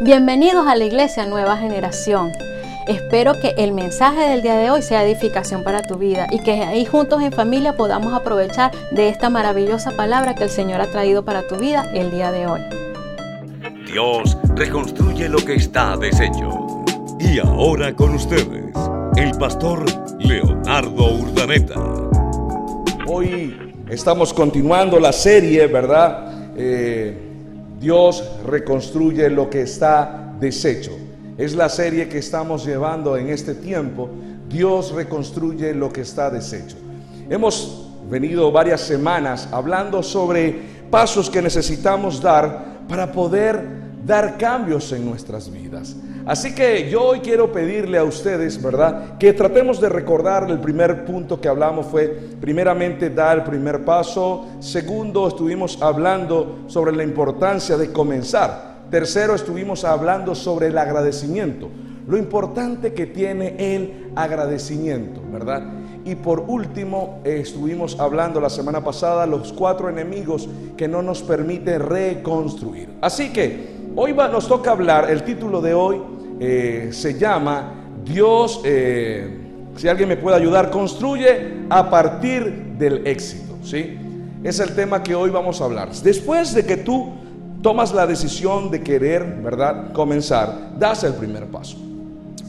Bienvenidos a la Iglesia Nueva Generación. Espero que el mensaje del día de hoy sea edificación para tu vida y que ahí juntos en familia podamos aprovechar de esta maravillosa palabra que el Señor ha traído para tu vida el día de hoy. Dios reconstruye lo que está deshecho. Y ahora con ustedes, el pastor Leonardo Urdaneta. Hoy estamos continuando la serie, ¿verdad? Eh, Dios reconstruye lo que está deshecho. Es la serie que estamos llevando en este tiempo. Dios reconstruye lo que está deshecho. Hemos venido varias semanas hablando sobre pasos que necesitamos dar para poder dar cambios en nuestras vidas. Así que yo hoy quiero pedirle a ustedes, ¿verdad? Que tratemos de recordar el primer punto que hablamos fue, primeramente, dar el primer paso. Segundo, estuvimos hablando sobre la importancia de comenzar. Tercero, estuvimos hablando sobre el agradecimiento, lo importante que tiene el agradecimiento, ¿verdad? Y por último, estuvimos hablando la semana pasada los cuatro enemigos que no nos permiten reconstruir. Así que hoy nos toca hablar, el título de hoy eh, se llama Dios, eh, si alguien me puede ayudar, construye a partir del éxito, ¿sí? Es el tema que hoy vamos a hablar. Después de que tú tomas la decisión de querer, ¿verdad?, comenzar, das el primer paso.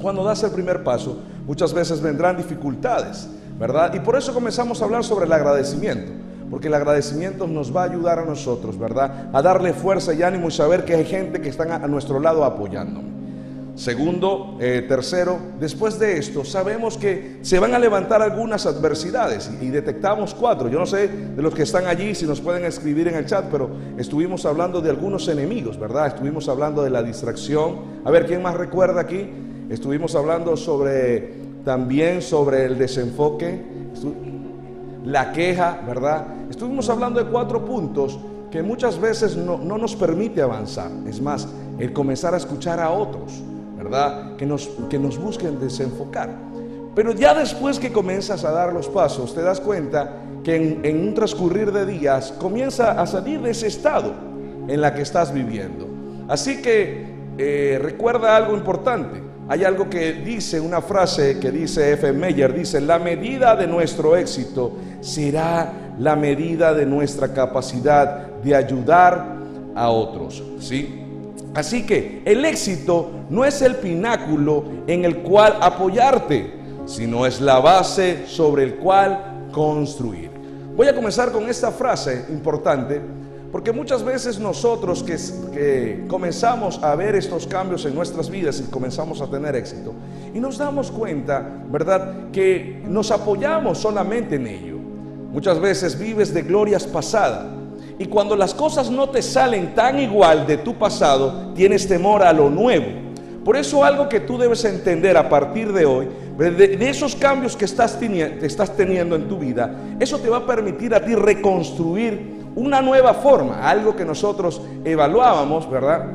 Cuando das el primer paso, muchas veces vendrán dificultades, ¿verdad? Y por eso comenzamos a hablar sobre el agradecimiento, porque el agradecimiento nos va a ayudar a nosotros, ¿verdad?, a darle fuerza y ánimo y saber que hay gente que está a nuestro lado apoyándonos. Segundo, eh, tercero, después de esto sabemos que se van a levantar algunas adversidades y, detectamos cuatro. Yo no sé de los que están allí si nos pueden escribir en el chat, pero estuvimos hablando de algunos enemigos, ¿verdad? Estuvimos hablando de la distracción. A ver, ¿quién más recuerda aquí? Estuvimos hablando sobre también sobre el desenfoque, la queja, ¿verdad? Estuvimos hablando de cuatro puntos que muchas veces no, no nos permite avanzar. Es más, el comenzar a escuchar a otros. ¿Verdad? Que nos, que nos busquen desenfocar. Pero ya después que comienzas a dar los pasos, te das cuenta que en, un transcurrir de días comienza a salir de ese estado en la que estás viviendo. Así que eh, recuerda algo importante. Hay algo que dice, una frase que dice F. Meyer, dice, la medida de nuestro éxito será la medida de nuestra capacidad de ayudar a otros. ¿Sí? Así que el éxito no es el pináculo en el cual apoyarte, sino es la base sobre el cual construir. Voy a comenzar con esta frase importante, porque muchas veces nosotros que, comenzamos a ver estos cambios en nuestras vidas y comenzamos a tener éxito, y nos damos cuenta, ¿verdad?, que nos apoyamos solamente en ello. Muchas veces vives de glorias pasadas y cuando las cosas no te salen tan igual de tu pasado, tienes temor a lo nuevo. Por eso algo que tú debes entender a partir de hoy, de, esos cambios que estás, teniendo en tu vida, eso te va a permitir a ti reconstruir una nueva forma, algo que nosotros evaluábamos, ¿verdad?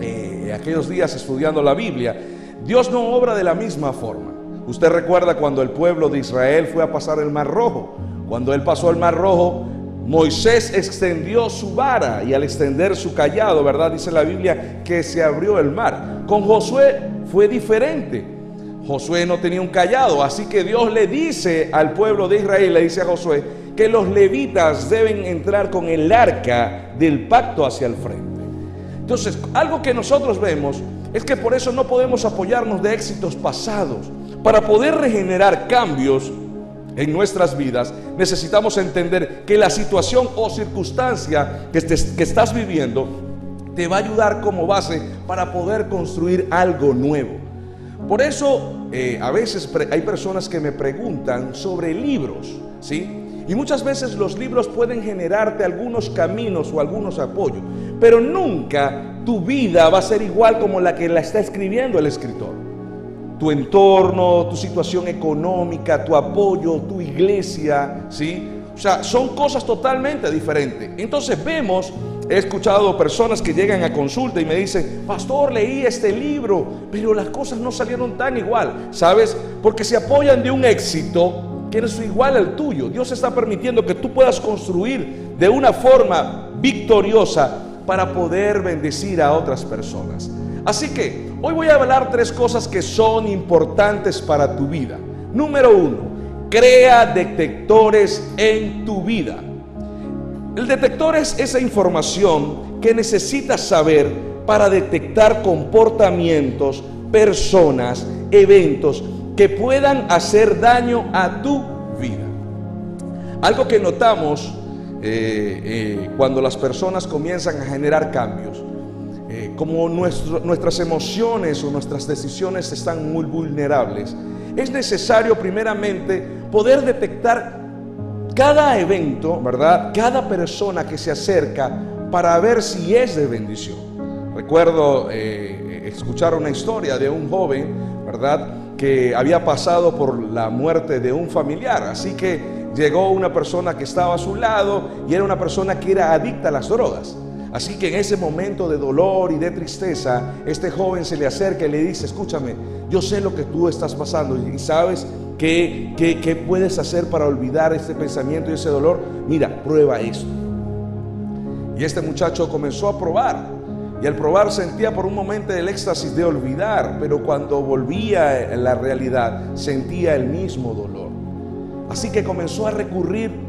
Eh, aquellos días estudiando la Biblia. Dios no obra de la misma forma. Usted recuerda cuando el pueblo de Israel fue a pasar el Mar Rojo. Cuando él pasó el Mar Rojo, Moisés extendió su vara y al extender su callado, ¿verdad? Dice la Biblia que se abrió el mar. Con Josué fue diferente. Josué no tenía un callado, así que Dios le dice al pueblo de Israel, le dice a Josué, que los levitas deben entrar con el arca del pacto hacia el frente. Entonces, algo que nosotros vemos es que por eso no podemos apoyarnos de éxitos pasados. Para poder regenerar cambios, en nuestras vidas, necesitamos entender que la situación o circunstancia que, estás viviendo te va a ayudar como base para poder construir algo nuevo. Por eso eh, a veces hay personas que me preguntan sobre libros, ¿sí? Y muchas veces los libros pueden generarte algunos caminos o algunos apoyos, pero nunca tu vida va a ser igual como la que la está escribiendo el escritor tu entorno, tu situación económica, tu apoyo, tu iglesia, ¿sí? O sea, son cosas totalmente diferentes. Entonces vemos, he escuchado personas que llegan a consulta y me dicen, pastor, leí este libro, pero las cosas no salieron tan igual, ¿sabes? Porque se apoyan de un éxito que es igual al tuyo. Dios está permitiendo que tú puedas construir de una forma victoriosa para poder bendecir a otras personas. Así que hoy voy a hablar tres cosas que son importantes para tu vida. Número uno, crea detectores en tu vida. El detector es esa información que necesitas saber para detectar comportamientos, personas, eventos que puedan hacer daño a tu vida. Algo que notamos eh, eh, cuando las personas comienzan a generar cambios, eh, como nuestras emociones o nuestras decisiones están muy vulnerables, es necesario primeramente poder detectar cada evento, ¿verdad? Cada persona que se acerca para ver si es de bendición. Recuerdo escuchar una historia de un joven, ¿verdad? Que había pasado por la muerte de un familiar, así que llegó una persona que estaba a su lado y era una persona que era adicta a las drogas. Así que en ese momento de dolor y de tristeza, este joven se le acerca y le dice, escúchame, yo sé lo que tú estás pasando y sabes qué, qué, puedes hacer para olvidar este pensamiento y ese dolor. Mira, prueba esto. Y este muchacho comenzó a probar. Y al probar sentía por un momento el éxtasis de olvidar, pero cuando volvía a la realidad sentía el mismo dolor. Así que comenzó a recurrir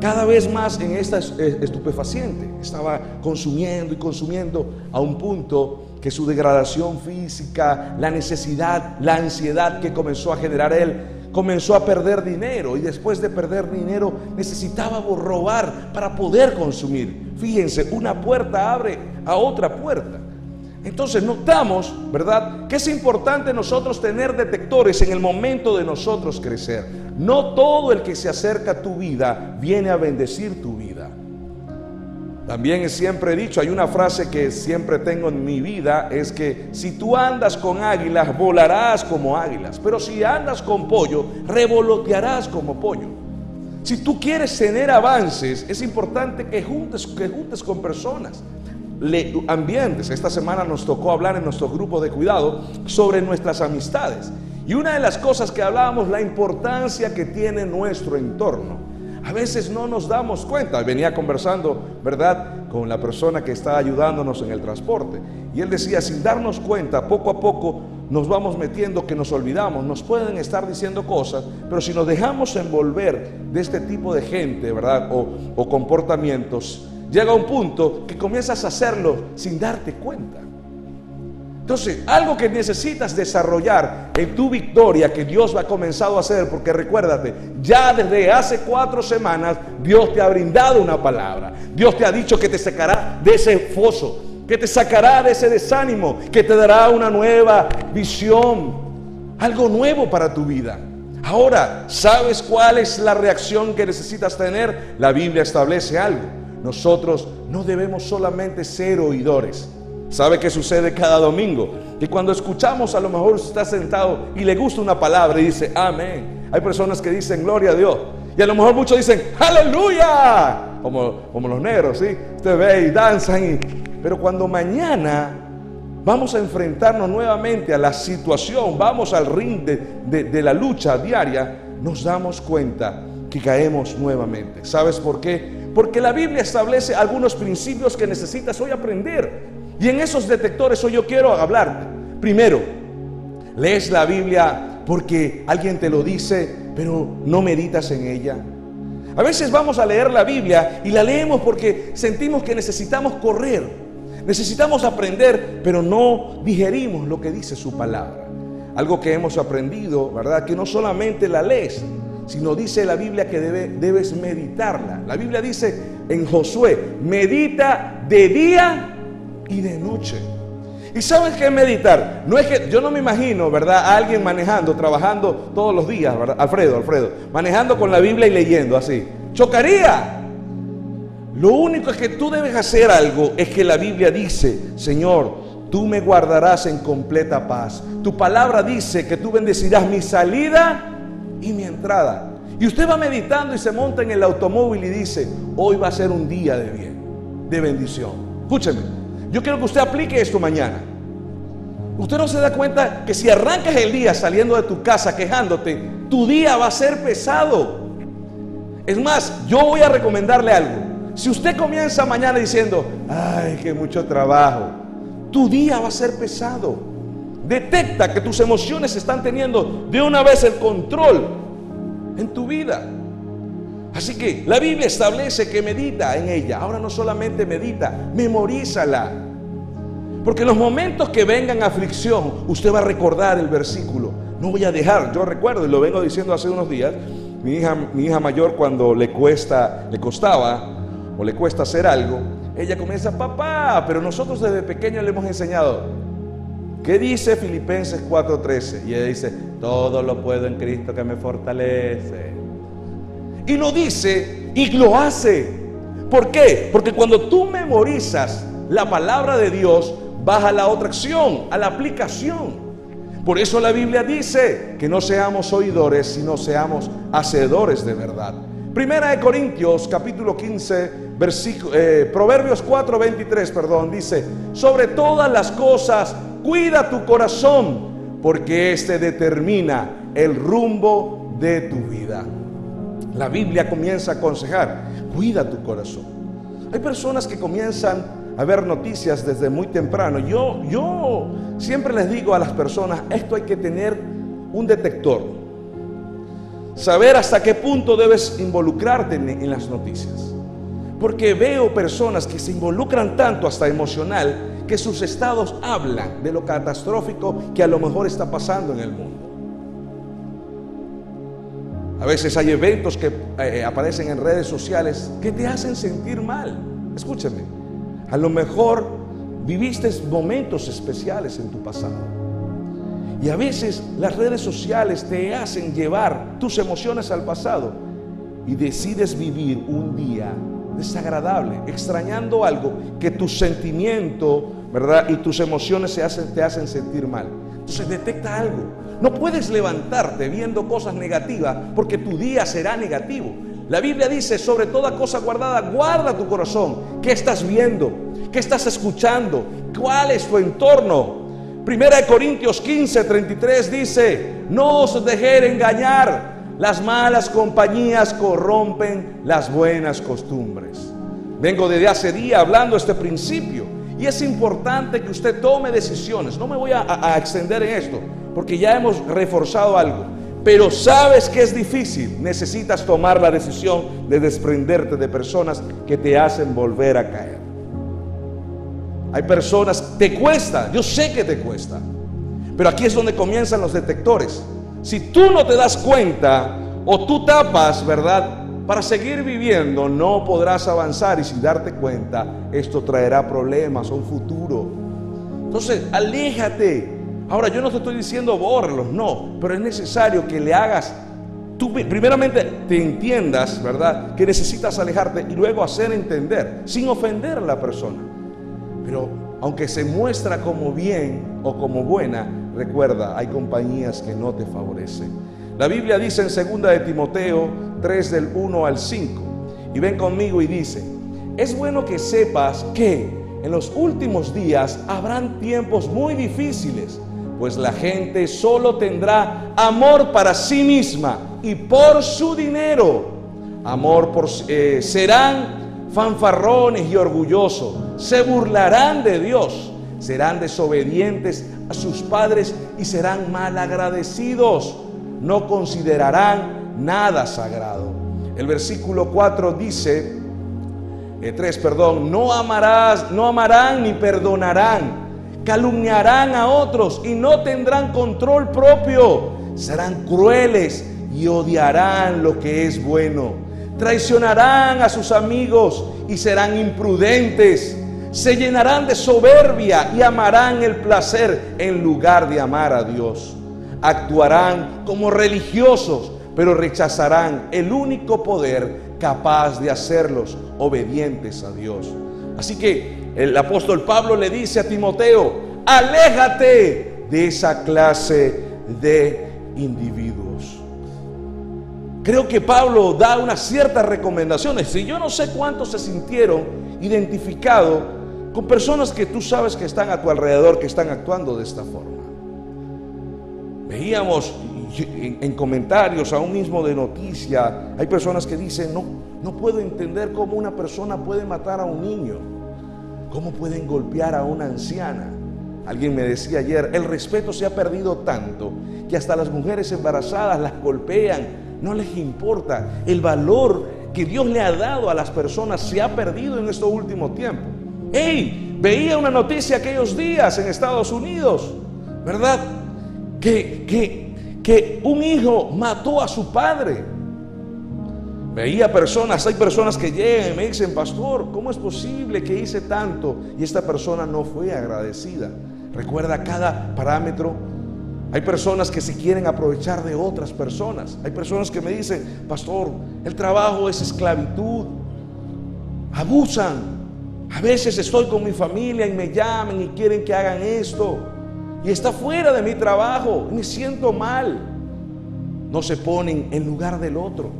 cada vez más en esta estupefaciente. Estaba consumiendo y consumiendo a un punto que su degradación física, la necesidad, la ansiedad que comenzó a generar él, comenzó a perder dinero y después de perder dinero necesitaba robar para poder consumir. Fíjense, una puerta abre a otra puerta. Entonces notamos, ¿verdad?, que es importante nosotros tener detectores en el momento de nosotros crecer. No todo el que se acerca a tu vida viene a bendecir tu vida. También siempre he dicho, hay una frase que siempre tengo en mi vida, es que si tú andas con águilas, volarás como águilas, pero si andas con pollo, revolotearás como pollo. Si tú quieres tener avances, es importante que juntes, que juntes con personas ambientes. Esta semana nos tocó hablar en nuestro grupo de cuidado sobre nuestras amistades. Y una de las cosas que hablábamos, la importancia que tiene nuestro entorno. A veces no nos damos cuenta. Venía conversando, ¿verdad?, con la persona que está ayudándonos en el transporte. Y él decía, sin darnos cuenta, poco a poco nos vamos metiendo que nos olvidamos. Nos pueden estar diciendo cosas, pero si nos dejamos envolver de este tipo de gente, ¿verdad?, o, o comportamientos, llega un punto que comienzas a hacerlo sin darte cuenta. Entonces, algo que necesitas desarrollar en tu victoria que Dios ha comenzado a hacer, porque recuérdate, ya desde hace cuatro semanas Dios te ha brindado una palabra. Dios te ha dicho que te sacará de ese foso, que te sacará de ese desánimo, que te dará una nueva visión, algo nuevo para tu vida. Ahora, ¿sabes cuál es la reacción que necesitas tener? La Biblia establece algo. Nosotros no debemos solamente ser oidores. ¿Sabe qué sucede cada domingo? Que cuando escuchamos, a lo mejor está sentado y le gusta una palabra y dice, amén. Hay personas que dicen, gloria a Dios. Y a lo mejor muchos dicen, aleluya. Como, como los negros, ¿sí? Usted ve y danzan. Pero cuando mañana vamos a enfrentarnos nuevamente a la situación, vamos al ring de, de la lucha diaria, nos damos cuenta que caemos nuevamente. ¿Sabes por qué? Porque la Biblia establece algunos principios que necesitas hoy aprender. Y en esos detectores hoy yo quiero hablar. Primero, lees la Biblia porque alguien te lo dice, pero no meditas en ella. A veces vamos a leer la Biblia y la leemos porque sentimos que necesitamos correr, necesitamos aprender, pero no digerimos lo que dice su palabra. Algo que hemos aprendido, ¿verdad? Que no solamente la lees, sino dice la Biblia que debes meditarla. La Biblia dice en Josué, medita de día y de noche. ¿Y sabes qué meditar? No es que yo no me imagino, ¿verdad? A alguien manejando, trabajando todos los días, ¿verdad? Alfredo, Alfredo, manejando con la Biblia y leyendo así. Chocaría. Lo único es que tú debes hacer algo es que la Biblia dice, Señor, tú me guardarás en completa paz. Tu palabra dice que tú bendecirás mi salida y mi entrada. Y usted va meditando y se monta en el automóvil y dice, hoy va a ser un día de bien, de bendición. Escúcheme, yo quiero que usted aplique esto mañana. Usted no se da cuenta que si arrancas el día saliendo de tu casa quejándote, tu día va a ser pesado. Es más, yo voy a recomendarle algo. Si usted comienza mañana diciendo, ay, que mucho trabajo, tu día va a ser pesado. Detecta que tus emociones están teniendo de una vez el control en tu vida. Así que la Biblia establece que medita en ella. Ahora no solamente medita, memorízala. Porque en los momentos que vengan aflicción, usted va a recordar el versículo. No voy a dejar, yo recuerdo y lo vengo diciendo hace unos días, mi hija, mi hija mayor cuando le cuesta, le costaba o le cuesta hacer algo, ella comienza, papá, pero nosotros desde pequeño le hemos enseñado, ¿qué dice Filipenses 4:13? Y ella dice, todo lo puedo en Cristo que me fortalece. Y lo dice y lo hace. ¿Por qué? Porque cuando tú memorizas la palabra de Dios, vas a la otra acción, a la aplicación. Por eso la Biblia dice que no seamos oidores, sino seamos hacedores de verdad. Primera de Corintios, capítulo 15, versículo, eh, Proverbios 4, 23, perdón, dice, sobre todas las cosas, cuida tu corazón, porque éste determina el rumbo de tu vida. La Biblia comienza a aconsejar, cuida tu corazón. Hay personas que comienzan a ver noticias desde muy temprano. Yo, yo siempre les digo a las personas, esto hay que tener un detector. Saber hasta qué punto debes involucrarte en las noticias. Porque veo personas que se involucran tanto hasta emocional que sus estados hablan de lo catastrófico que a lo mejor está pasando en el mundo. A veces hay eventos que eh, aparecen en redes sociales que te hacen sentir mal. Escúchame, a lo mejor viviste momentos especiales en tu pasado. Y a veces las redes sociales te hacen llevar tus emociones al pasado y decides vivir un día desagradable, extrañando algo que tu sentimiento, ¿verdad? Y tus emociones se hacen, te hacen sentir mal. Entonces detecta algo. No puedes levantarte viendo cosas negativas porque tu día será negativo. La Biblia dice, sobre toda cosa guardada, guarda tu corazón. ¿Qué estás viendo? ¿Qué estás escuchando? ¿Cuál es tu entorno? Primera de Corintios 15, 33 dice, no os dejéis engañar. Las malas compañías corrompen las buenas costumbres. Vengo desde hace día hablando este principio y es importante que usted tome decisiones. No me voy a, extender en esto porque ya hemos reforzado algo. Pero sabes que es difícil, necesitas tomar la decisión de desprenderte de personas que te hacen volver a caer. Hay personas, te cuesta, yo sé que te cuesta, pero aquí es donde comienzan los detectores. Si tú no te das cuenta o tú tapas, ¿verdad? Para seguir viviendo no podrás avanzar y sin darte cuenta esto traerá problemas un futuro. Entonces, aléjate Ahora, yo no te estoy diciendo bórralos, no, pero es necesario que le hagas, tú primeramente te entiendas, ¿verdad? Que necesitas alejarte y luego hacer entender, sin ofender a la persona. Pero aunque se muestra como bien o como buena, recuerda, hay compañías que no te favorecen. La Biblia dice en 2 de Timoteo 3 del 1 al 5, y ven conmigo y dice, es bueno que sepas que en los últimos días habrán tiempos muy difíciles pues la gente solo tendrá amor para sí misma y por su dinero. Amor por eh, serán fanfarrones y orgullosos, se burlarán de Dios, serán desobedientes a sus padres y serán mal agradecidos, no considerarán nada sagrado. El versículo 4 dice, 3, eh, perdón, no amarás, no amarán ni perdonarán calumniarán a otros y no tendrán control propio, serán crueles y odiarán lo que es bueno, traicionarán a sus amigos y serán imprudentes, se llenarán de soberbia y amarán el placer en lugar de amar a Dios, actuarán como religiosos, pero rechazarán el único poder capaz de hacerlos obedientes a Dios. Así que el apóstol Pablo le dice a Timoteo, aléjate de esa clase de individuos. Creo que Pablo da unas ciertas recomendaciones. Y yo no sé cuántos se sintieron identificados con personas que tú sabes que están a tu alrededor, que están actuando de esta forma. Veíamos en, comentarios, aún mismo de noticia, hay personas que dicen, no, No puedo entender cómo una persona puede matar a un niño, cómo pueden golpear a una anciana. Alguien me decía ayer, el respeto se ha perdido tanto que hasta las mujeres embarazadas las golpean, no les importa. El valor que Dios le ha dado a las personas se ha perdido en estos últimos tiempos. ¡Ey! Veía una noticia aquellos días en Estados Unidos, ¿verdad? Que, que, que un hijo mató a su padre. Veía personas, hay personas que llegan y me dicen, pastor, ¿cómo es posible que hice tanto y esta persona no fue agradecida? Recuerda cada parámetro. Hay personas que se quieren aprovechar de otras personas. Hay personas que me dicen, pastor, el trabajo es esclavitud. Abusan. A veces estoy con mi familia y me llaman y quieren que hagan esto. Y está fuera de mi trabajo. Me siento mal. No se ponen en lugar del otro.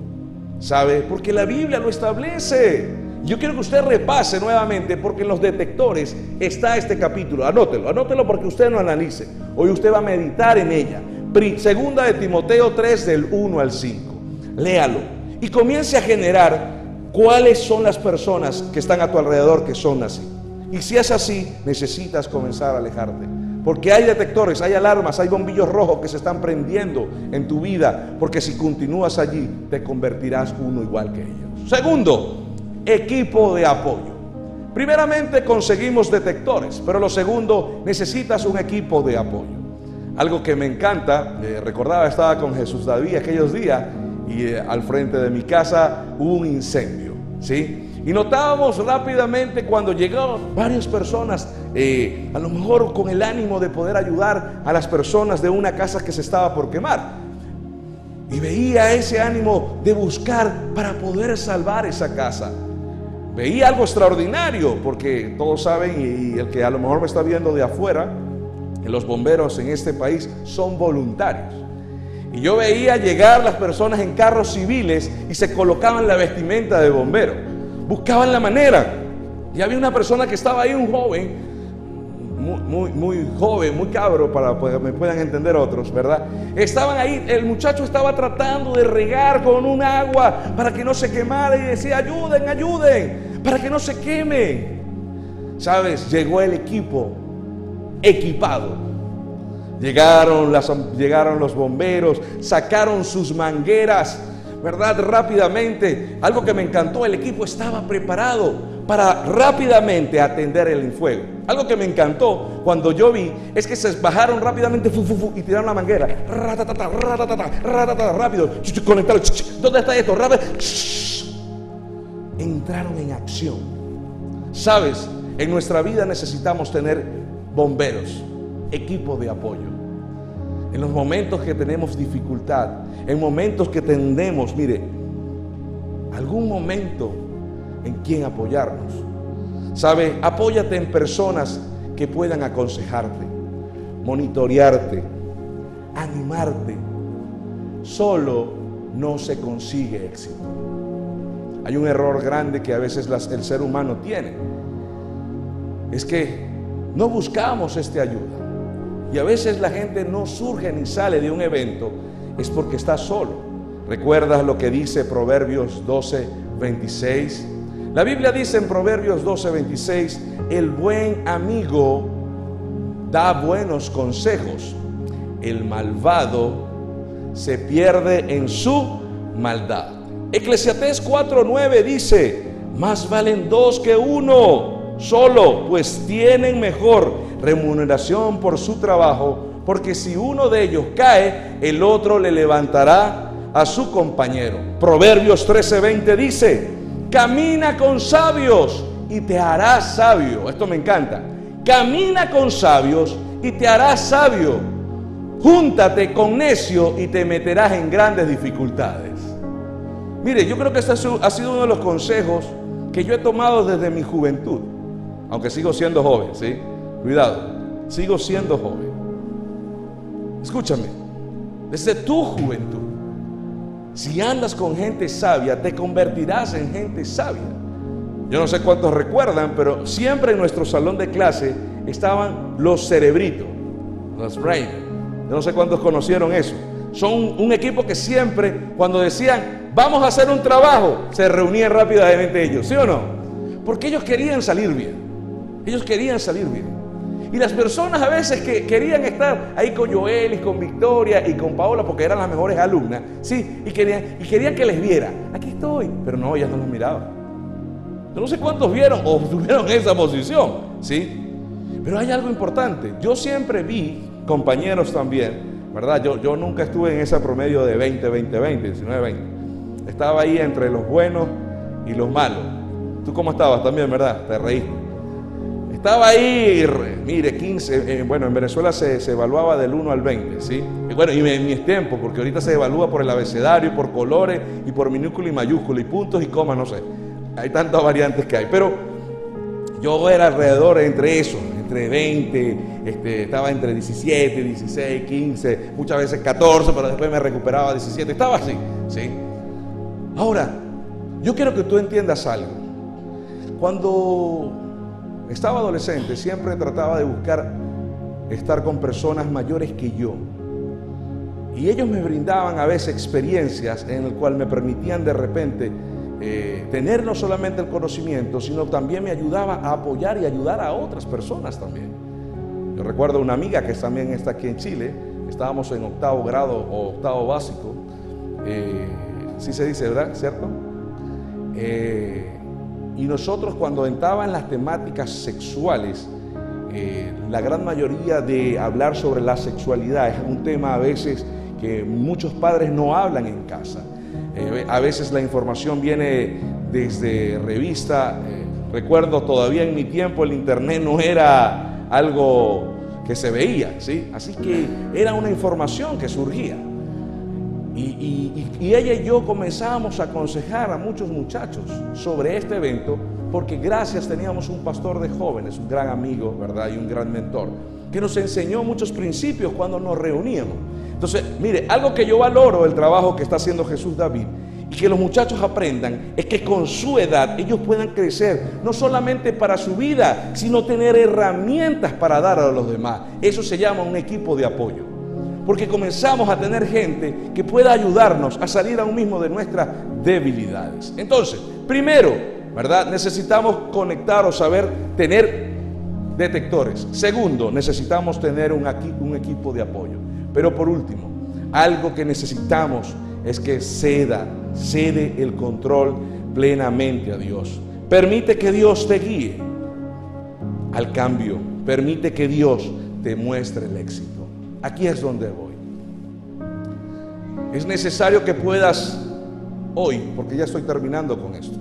¿Sabe? Porque la Biblia lo establece. Yo quiero que usted repase nuevamente porque en los detectores está este capítulo. Anótelo, anótelo porque usted no analice. Hoy usted va a meditar en ella. Segunda de Timoteo 3 del 1 al 5. Léalo y comience a generar cuáles son las personas que están a tu alrededor que son así. Y si es así, necesitas comenzar a alejarte. Porque hay detectores, hay alarmas, hay bombillos rojos que se están prendiendo en tu vida. Porque si continúas allí, te convertirás uno igual que ellos. Segundo, equipo de apoyo. Primeramente conseguimos detectores, pero lo segundo, necesitas un equipo de apoyo. Algo que me encanta, eh, recordaba, estaba con Jesús David aquellos días y eh, al frente de mi casa hubo un incendio, Y notábamos rápidamente cuando llegaban varias personas, eh, a lo mejor con el ánimo de poder ayudar a las personas de una casa que se estaba por quemar. Y veía ese ánimo de buscar para poder salvar esa casa. Veía algo extraordinario, porque todos saben, y el que a lo mejor me está viendo de afuera, los bomberos en este país son voluntarios. Y yo veía llegar las personas en carros civiles y se colocaban la vestimenta de bombero buscaban la manera. Y había una persona que estaba ahí, un joven, muy, muy, joven, muy cabro, para que me puedan entender otros, ¿verdad? Estaban ahí, el muchacho estaba tratando de regar con un agua para que no se quemara y decía, ayuden, ayuden, para que no se queme. ¿Sabes? Llegó el equipo equipado. Llegaron, llegaron los bomberos, sacaron sus mangueras ¿verdad? Rápidamente. Algo que me encantó, el equipo estaba preparado para rápidamente atender el fuego. Algo que me encantó cuando yo vi es que se bajaron rápidamente y tiraron la manguera. rápido. Conectaron. ¿Dónde está esto? Rápido. Entraron en acción. Sabes, en nuestra vida necesitamos tener bomberos, equipo de apoyo en los momentos que tenemos dificultad, en momentos que tendemos, mire, algún momento en quien apoyarnos. ¿Sabe? Apóyate en personas que puedan aconsejarte, monitorearte, animarte. Solo no se consigue éxito. Hay un error grande que a veces el ser humano tiene. Es que no buscamos esta ayuda. Y a veces la gente no surge ni sale de un evento, es porque está solo. ¿Recuerdas lo que dice Proverbios 12, 26? La Biblia dice en Proverbios 12, 26, el buen amigo da buenos consejos, el malvado se pierde en su maldad. Eclesiastés 4:9 dice, más valen dos que uno solo, pues tienen mejor remuneración por su trabajo, porque si uno de ellos cae, el otro le levantará a su compañero. Proverbios 13:20 dice, camina con sabios y te harás sabio. Esto me encanta. Camina con sabios y te harás sabio. Júntate con necio y te meterás en grandes dificultades. Mire, yo creo que este ha sido uno de los consejos que yo he tomado desde mi juventud, aunque sigo siendo joven, ¿sí? Cuidado, sigo siendo joven. Escúchame, desde tu juventud, si andas con gente sabia, te convertirás en gente sabia. Yo no sé cuántos recuerdan, pero siempre en nuestro salón de clase estaban los cerebritos, los brain. Yo no sé cuántos conocieron eso. Son un equipo que siempre, cuando decían, vamos a hacer un trabajo, se reunían rápidamente ellos, ¿sí o no? Porque ellos querían salir bien. Ellos querían salir bien. Y las personas a veces que querían estar ahí con Joel y con Victoria y con Paola porque eran las mejores alumnas, sí, y querían, que les viera, aquí estoy, pero no, ellas no los miraban. no sé cuántos vieron o tuvieron esa posición, sí. Pero hay algo importante, yo siempre vi compañeros también ¿verdad? Yo, yo nunca estuve en ese promedio de 20, 20, 20, 19, 20. Estaba ahí entre los buenos y los malos. ¿Tú cómo estabas también, verdad? Te reíste. Estaba ahí, mire, 15, eh, bueno, en Venezuela se, evaluaba del 1 al 20, ¿sí? Bueno, y en mis tiempos, porque ahorita se evalúa por el abecedario, por colores, y por minúscula y mayúscula, y puntos y comas, no sé. Hay tantas variantes que hay. Pero yo era alrededor entre eso, entre 20, este, estaba entre 17, 16, 15, muchas veces 14, pero después me recuperaba 17, estaba así, ¿sí? Ahora, yo quiero que tú entiendas algo. Cuando estaba adolescente siempre trataba de buscar estar con personas mayores que yo. Y ellos me brindaban a veces experiencias en las cuales me permitían de repente eh, tener no solamente el conocimiento, sino también me ayudaba a apoyar y ayudar a otras personas también. Yo recuerdo una amiga que también está aquí en Chile, estábamos en octavo grado o octavo básico, eh, sí se dice, ¿verdad? ¿Cierto? Eh, y nosotros cuando entraba en las temáticas sexuales, la gran mayoría de hablar sobre la sexualidad es un tema a veces que muchos padres no hablan en casa. Eh, a veces la información viene desde revista. Eh, recuerdo todavía en mi tiempo el internet no era algo que se veía, ¿sí? Así que era una información que surgía. Y, ella y yo comenzábamos a aconsejar a muchos muchachos sobre este evento porque gracias teníamos un pastor de jóvenes, un gran amigo, ¿verdad? Y un gran mentor, que nos enseñó muchos principios cuando nos reuníamos. Entonces, mire, algo que yo valoro el trabajo que está haciendo Jesús David y que los muchachos aprendan es que con su edad ellos puedan crecer, no solamente para su vida, sino tener herramientas para dar a los demás. Eso se llama un equipo de apoyo. Porque comenzamos a tener gente que pueda ayudarnos a salir aún mismo de nuestras debilidades. Entonces, primero, ¿verdad? Necesitamos conectar o saber tener detectores. Segundo, necesitamos tener un, un equipo de apoyo. Pero por último, algo que necesitamos es que ceda, cede el control plenamente a Dios. Permite que Dios te guíe al cambio. Permite que Dios te muestre el éxito. Aquí es donde voy. Es necesario que puedas hoy, porque ya estoy terminando con esto.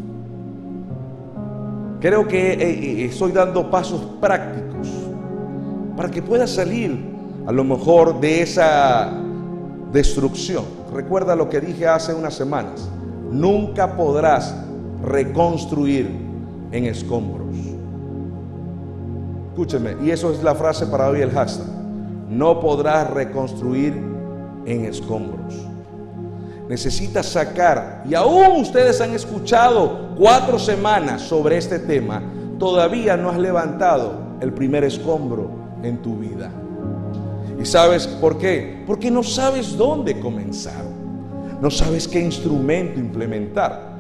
Creo que eh, eh, estoy dando pasos prácticos para que puedas salir a lo mejor de esa destrucción. Recuerda lo que dije hace unas semanas. Nunca podrás reconstruir en escombros. Escúcheme, y eso es la frase para hoy el hashtag. No podrás reconstruir en escombros. Necesitas sacar, y aún ustedes han escuchado cuatro semanas sobre este tema, todavía no has levantado el primer escombro en tu vida. ¿Y sabes por qué? Porque no sabes dónde comenzar. No sabes qué instrumento implementar.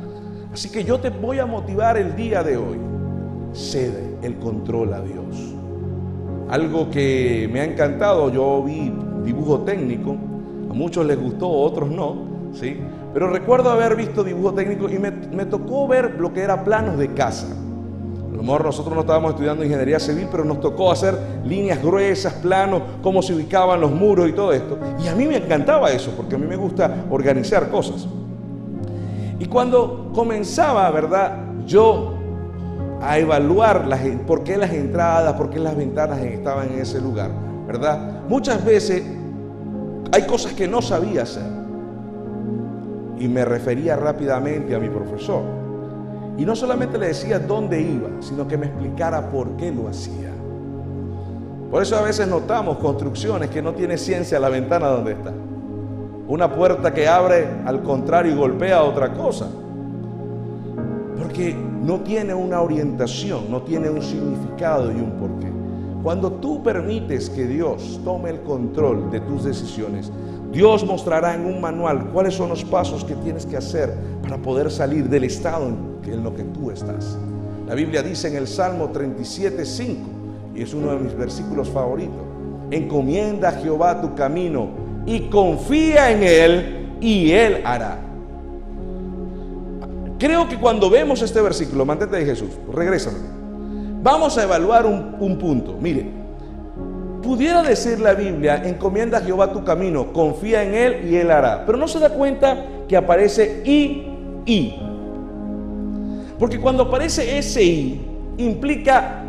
Así que yo te voy a motivar el día de hoy. Cede el control a Dios. Algo que me ha encantado, yo vi dibujo técnico, a muchos les gustó, a otros no, ¿sí? Pero recuerdo haber visto dibujo técnico y me, me tocó ver lo que era planos de casa. A lo mejor nosotros no estábamos estudiando ingeniería civil, pero nos tocó hacer líneas gruesas, planos, cómo se ubicaban los muros y todo esto. Y a mí me encantaba eso, porque a mí me gusta organizar cosas. Y cuando comenzaba, ¿verdad? Yo a evaluar las, por qué las entradas, por qué las ventanas estaban en ese lugar, ¿verdad? Muchas veces hay cosas que no sabía hacer. Y me refería rápidamente a mi profesor. Y no solamente le decía dónde iba, sino que me explicara por qué lo hacía. Por eso a veces notamos construcciones que no tiene ciencia la ventana donde está. Una puerta que abre al contrario y golpea otra cosa. Porque no tiene una orientación, no tiene un significado y un porqué. Cuando tú permites que Dios tome el control de tus decisiones, Dios mostrará en un manual cuáles son los pasos que tienes que hacer para poder salir del estado en, lo que tú estás. La Biblia dice en el Salmo 37, 5, y es uno de mis versículos favoritos, encomienda a Jehová tu camino y confía en Él y Él hará. Creo que cuando vemos este versículo, mantente de Jesús, regrésame. Vamos a evaluar un, un punto. Mire, pudiera decir la Biblia, encomienda a Jehová tu camino, confía en Él y Él hará. Pero no se da cuenta que aparece y, y. Porque cuando aparece ese y, implica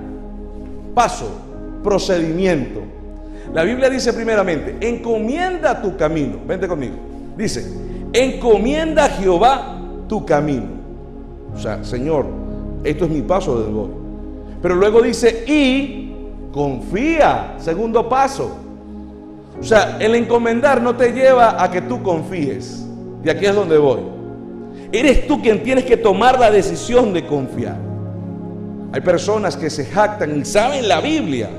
paso, procedimiento. La Biblia dice primeramente, encomienda tu camino. Vente conmigo. Dice, encomienda a Jehová tu camino. O sea, Señor, esto es mi paso de voy. Pero luego dice, y confía. Segundo paso. O sea, el encomendar no te lleva a que tú confíes. Y aquí es donde voy. Eres tú quien tienes que tomar la decisión de confiar. Hay personas que se jactan y saben la Biblia,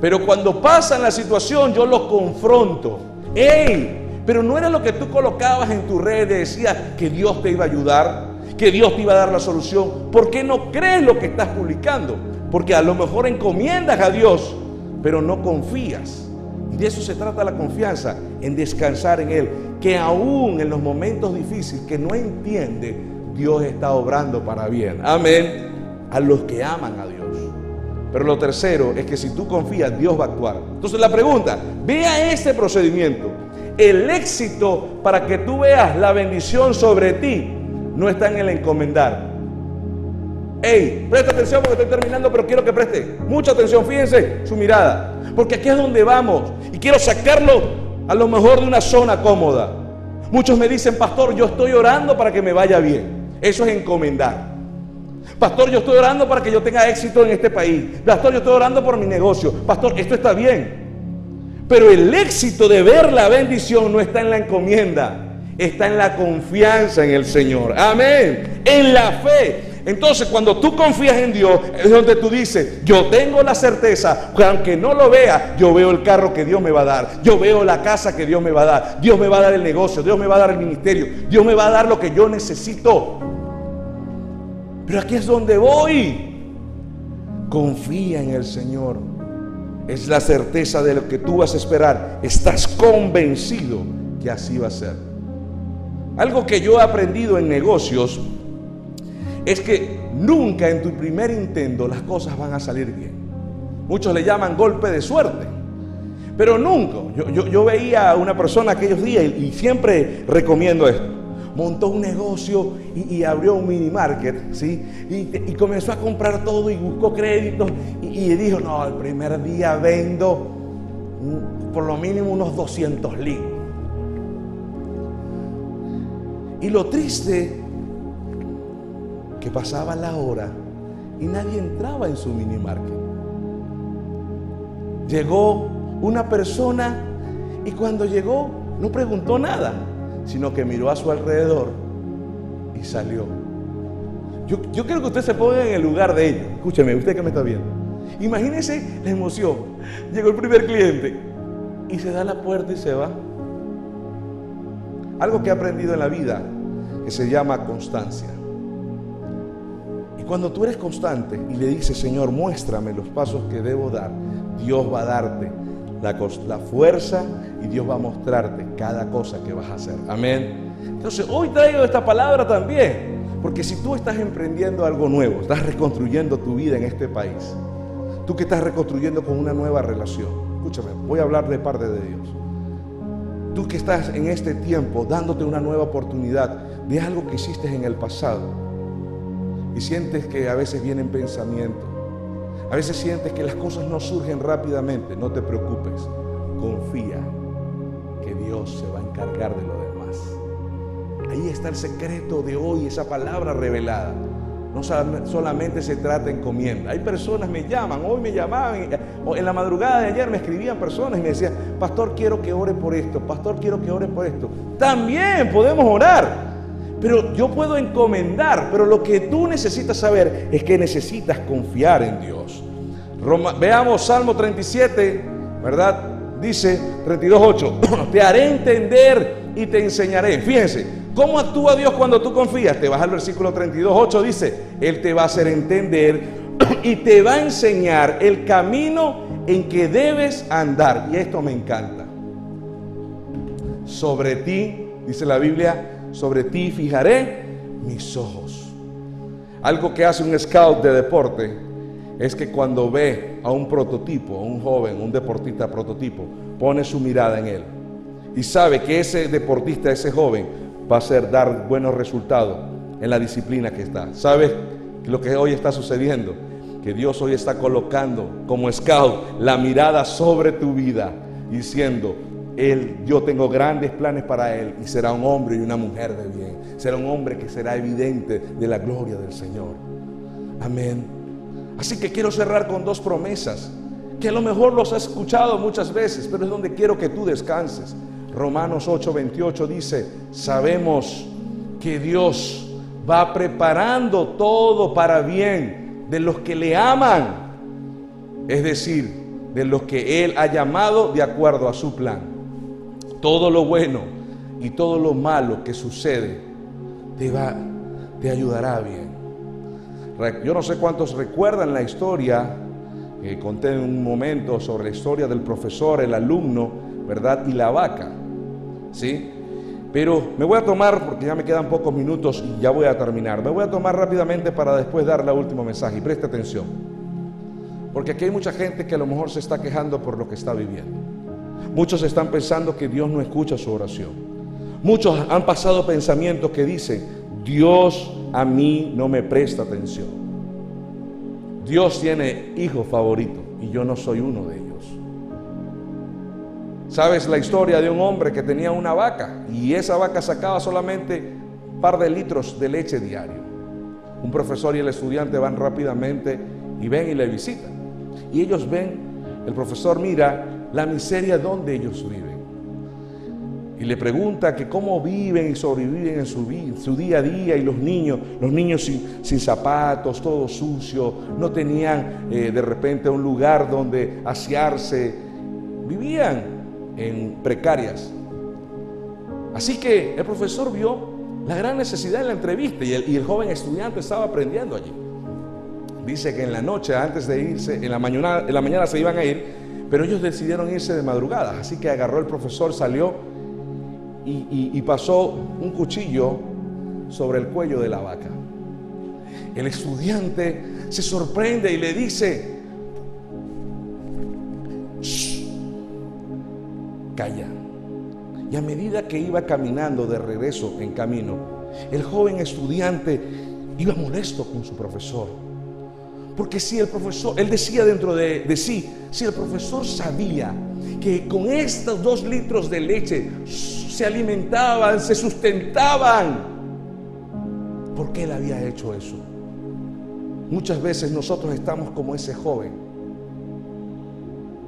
pero cuando pasan la situación yo los confronto. ¡Ey! Pero no era lo que tú colocabas en tu red, decías que Dios te iba a ayudar, que Dios te iba a dar la solución. ¿Por qué no crees lo que estás publicando? Porque a lo mejor encomiendas a Dios, pero no confías. De eso se trata la confianza, en descansar en Él. Que aún en los momentos difíciles que no entiende, Dios está obrando para bien. Amén. A los que aman a Dios. Pero lo tercero es que si tú confías, Dios va a actuar. Entonces la pregunta, vea este procedimiento. El éxito para que tú veas la bendición sobre ti no está en el encomendar. Hey, presta atención porque estoy terminando, pero quiero que preste mucha atención. Fíjense su mirada, porque aquí es donde vamos y quiero sacarlo a lo mejor de una zona cómoda. Muchos me dicen, pastor, yo estoy orando para que me vaya bien. Eso es encomendar. Pastor, yo estoy orando para que yo tenga éxito en este país. Pastor, yo estoy orando por mi negocio. Pastor, esto está bien. Pero el éxito de ver la bendición no está en la encomienda, está en la confianza en el Señor. Amén. En la fe. Entonces, cuando tú confías en Dios, es donde tú dices, yo tengo la certeza, que aunque no lo vea, yo veo el carro que Dios me va a dar, yo veo la casa que Dios me va a dar, Dios me va a dar el negocio, Dios me va a dar el ministerio, Dios me va a dar lo que yo necesito. Pero aquí es donde voy. Confía en el Señor. Es la certeza de lo que tú vas a esperar. Estás convencido que así va a ser. Algo que yo he aprendido en negocios es que nunca en tu primer intento las cosas van a salir bien. Muchos le llaman golpe de suerte. Pero nunca. Yo, veía a una persona aquellos días y, siempre recomiendo esto montó un negocio y, abrió un mini market, ¿sí? Y, comenzó a comprar todo y buscó créditos y, dijo, no, el primer día vendo por lo mínimo unos 200 litros. Y lo triste, que pasaba la hora y nadie entraba en su mini market. Llegó una persona y cuando llegó no preguntó nada sino que miró a su alrededor y salió. Yo, yo quiero que usted se ponga en el lugar de ellos. Escúcheme, usted que me está viendo. Imagínese la emoción. Llegó el primer cliente y se da la puerta y se va. Algo que he aprendido en la vida que se llama constancia. Y cuando tú eres constante y le dices, Señor, muéstrame los pasos que debo dar, Dios va a darte la, fuerza y Dios va a mostrarte cada cosa que vas a hacer. Amén. Entonces, hoy traigo esta palabra también, porque si tú estás emprendiendo algo nuevo, estás reconstruyendo tu vida en este país, tú que estás reconstruyendo con una nueva relación, escúchame, voy a hablar de parte de Dios. Tú que estás en este tiempo dándote una nueva oportunidad de algo que hiciste en el pasado y sientes que a veces vienen pensamientos a veces sientes que las cosas no surgen rápidamente. No te preocupes. Confía que Dios se va a encargar de lo demás. Ahí está el secreto de hoy, esa palabra revelada. No solamente se trata de encomienda. Hay personas me llaman, hoy me llamaban, en la madrugada de ayer me escribían personas y me decían, pastor, quiero que ore por esto, pastor, quiero que ore por esto. También podemos orar. Pero yo puedo encomendar, pero lo que tú necesitas saber es que necesitas confiar en Dios. veamos Salmo 37, ¿verdad? dice 32.8, te haré entender y te enseñaré. Fíjense, ¿cómo actúa Dios cuando tú confías? Te vas al versículo 32.8, dice, Él te va a hacer entender y te va a enseñar el camino en que debes andar. Y esto me encanta. Sobre ti, dice la Biblia, sobre ti fijaré mis ojos. Algo que hace un scout de deporte es que cuando ve a un prototipo, a un joven, un deportista prototipo, pone su mirada en él y sabe que ese deportista, ese joven, va a ser dar buenos resultados en la disciplina que está. ¿Sabes lo que hoy está sucediendo? Que Dios hoy está colocando como scout la mirada sobre tu vida, diciendo, él, yo tengo grandes planes para él y será un hombre y una mujer de bien. Será un hombre que será evidente de la gloria del Señor. Amén. Así que quiero cerrar con dos promesas que a lo mejor los has escuchado muchas veces, pero es donde quiero que tú descanses. Romanos 8:28 dice, sabemos que Dios va preparando todo para bien de los que le aman, es decir, de los que Él ha llamado de acuerdo a su plan todo lo bueno y todo lo malo que sucede te va, te ayudará bien. Yo no sé cuántos recuerdan la historia que conté en un momento sobre la historia del profesor, el alumno, ¿verdad? Y la vaca, ¿sí? Pero me voy a tomar, porque ya me quedan pocos minutos y ya voy a terminar, me voy a tomar rápidamente para después dar el último mensaje y preste atención. Porque aquí hay mucha gente que a lo mejor se está quejando por lo que está viviendo. Muchos están pensando que Dios no escucha su oración. Muchos han pasado pensamientos que dicen, Dios a mí no me presta atención. Dios tiene hijos favoritos y yo no soy uno de ellos. ¿Sabes la historia de un hombre que tenía una vaca y esa vaca sacaba solamente un par de litros de leche diario? Un profesor y el estudiante van rápidamente y ven y le visitan. Y ellos ven, el profesor mira la miseria donde ellos viven. Y le pregunta que cómo viven y sobreviven en su, día a día y los niños, los niños sin, zapatos, todo sucio, no tenían eh, de repente un lugar donde asearse, vivían en precarias. Así que el profesor vio la gran necesidad en la entrevista y el, y el joven estudiante estaba aprendiendo allí. Dice que en la noche, antes de irse, en la mañana, en la mañana se iban a ir, pero ellos decidieron irse de madrugada, así que agarró el profesor, salió y, pasó un cuchillo sobre el cuello de la vaca. El estudiante se sorprende y le dice, calla. Y a medida que iba caminando de regreso en camino, el joven estudiante iba molesto con su profesor porque si el profesor, él decía dentro de, sí, si el profesor sabía que con estos dos litros de leche se alimentaban, se sustentaban, ¿por qué él había hecho eso? Muchas veces nosotros estamos como ese joven.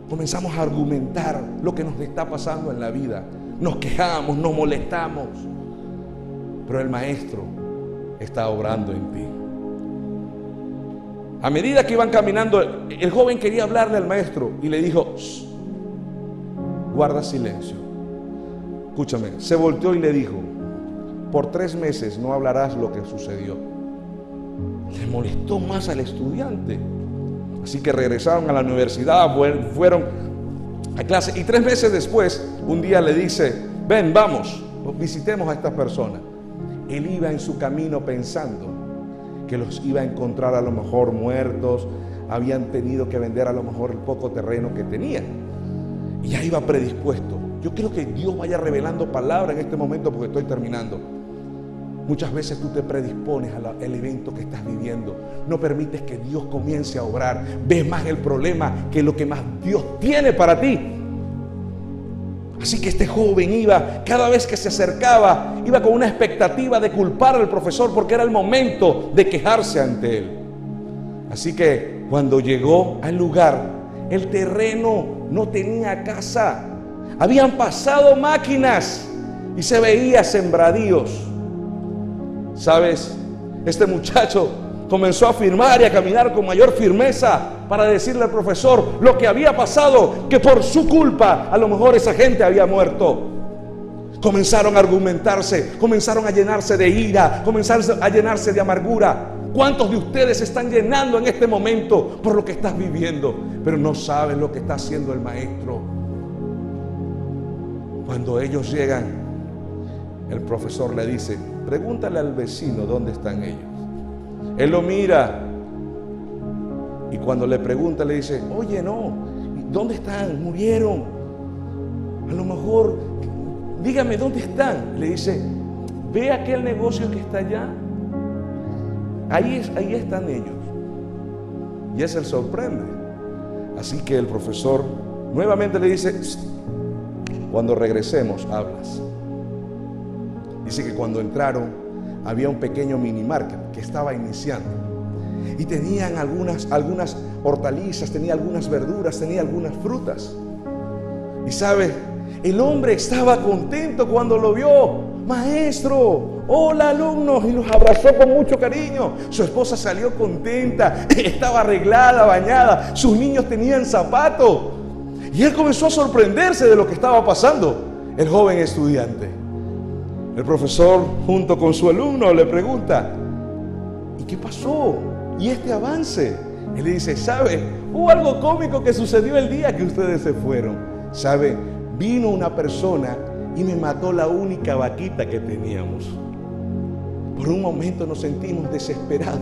Comenzamos a argumentar lo que nos está pasando en la vida. Nos quejamos, nos molestamos. Pero el maestro está obrando en ti. A medida que iban caminando, el joven quería hablarle al maestro y le dijo, guarda silencio. Escúchame, se volteó y le dijo, por tres meses no hablarás lo que sucedió. Le molestó más al estudiante. Así que regresaron a la universidad, fueron a clase y tres meses después, un día le dice, ven, vamos, visitemos a esta persona. Él iba en su camino pensando, que los iba a encontrar a lo mejor muertos, habían tenido que vender a lo mejor el poco terreno que tenían. Y ya iba predispuesto. Yo quiero que Dios vaya revelando palabra en este momento porque estoy terminando. Muchas veces tú te predispones al evento que estás viviendo. No permites que Dios comience a obrar. Ves más el problema que lo que más Dios tiene para ti. Así que este joven iba, cada vez que se acercaba, iba con una expectativa de culpar al profesor porque era el momento de quejarse ante él. Así que cuando llegó al lugar, el terreno no tenía casa. Habían pasado máquinas y se veía sembradíos. ¿Sabes? Este muchacho comenzó a firmar y a caminar con mayor firmeza para decirle al profesor lo que había pasado, que por su culpa a lo mejor esa gente había muerto. Comenzaron a argumentarse, comenzaron a llenarse de ira, comenzaron a llenarse de amargura. ¿Cuántos de ustedes están llenando en este momento por lo que estás viviendo? Pero no saben lo que está haciendo el maestro. Cuando ellos llegan, el profesor le dice, pregúntale al vecino dónde están ellos. Él lo mira y cuando le pregunta le dice, oye no, ¿dónde están? Murieron. A lo mejor, dígame dónde están. Le dice, ve aquel negocio que está allá Ahí, ahí están ellos. Y es el sorprende. Así que el profesor nuevamente le dice, cuando regresemos, hablas. Dice que cuando entraron había un pequeño mini market estaba iniciando. Y tenían algunas, algunas hortalizas, tenía algunas verduras, tenía algunas frutas. Y sabe, el hombre estaba contento cuando lo vio maestro, hola alumnos, y los abrazó con mucho cariño. Su esposa salió contenta, estaba arreglada, bañada, sus niños tenían zapatos. Y él comenzó a sorprenderse de lo que estaba pasando, el joven estudiante. El profesor, junto con su alumno, le pregunta, ¿y qué pasó? ¿Y este avance? Él le dice, ¿sabe? Hubo algo cómico que sucedió el día que ustedes se fueron. ¿Sabe? Vino una persona y me mató la única vaquita que teníamos. Por un momento nos sentimos desesperados,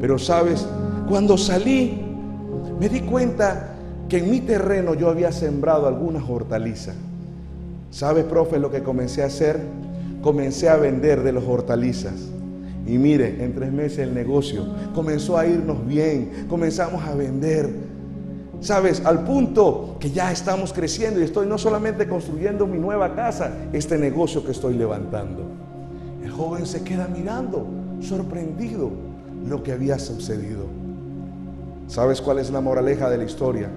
pero sabes, cuando salí me di cuenta que en mi terreno yo había sembrado algunas hortalizas. ¿Sabes, profe, lo que comencé a hacer? Comencé a vender de las hortalizas. Y mire, en tres meses el negocio comenzó a irnos bien, comenzamos a vender Sabes, al punto que ya estamos creciendo y estoy no solamente construyendo mi nueva casa, este negocio que estoy levantando. El joven se queda mirando, sorprendido, lo que había sucedido. ¿Sabes cuál es la moraleja de la historia?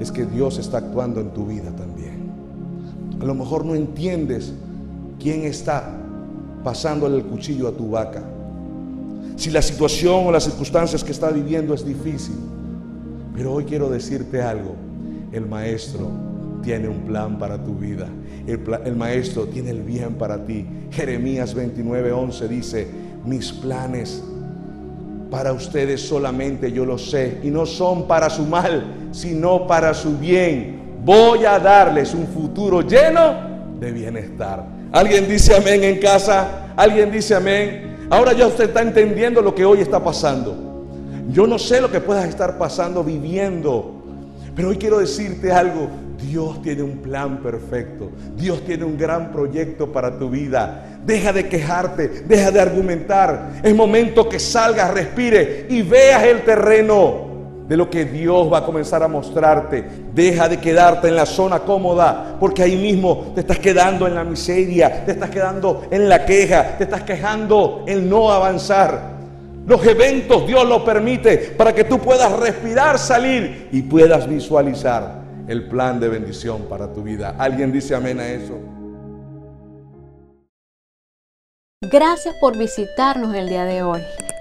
Es que Dios está actuando en tu vida también. A lo mejor no entiendes quién está pasándole el cuchillo a tu vaca. Si la situación o las circunstancias que está viviendo es difícil, pero hoy quiero decirte algo. El maestro tiene un plan para tu vida. El, maestro tiene el bien para ti. Jeremías 29, 11 dice, mis planes para ustedes solamente yo lo sé. Y no son para su mal, sino para su bien. Voy a darles un futuro lleno de bienestar. ¿Alguien dice amén en casa? ¿Alguien dice amén? Ahora ya usted está entendiendo lo que hoy está pasando. Yo no sé lo que puedas estar pasando, viviendo, pero hoy quiero decirte algo. Dios tiene un plan perfecto. Dios tiene un gran proyecto para tu vida. Deja de quejarte, deja de argumentar. Es momento que salgas, respire y veas el terreno de lo que Dios va a comenzar a mostrarte. Deja de quedarte en la zona cómoda, porque ahí mismo te estás quedando en la miseria, te estás quedando en la queja, te estás quejando en no avanzar. Los eventos Dios lo permite para que tú puedas respirar, salir y puedas visualizar el plan de bendición para tu vida. ¿Alguien dice amén a eso? Gracias por visitarnos el día de hoy.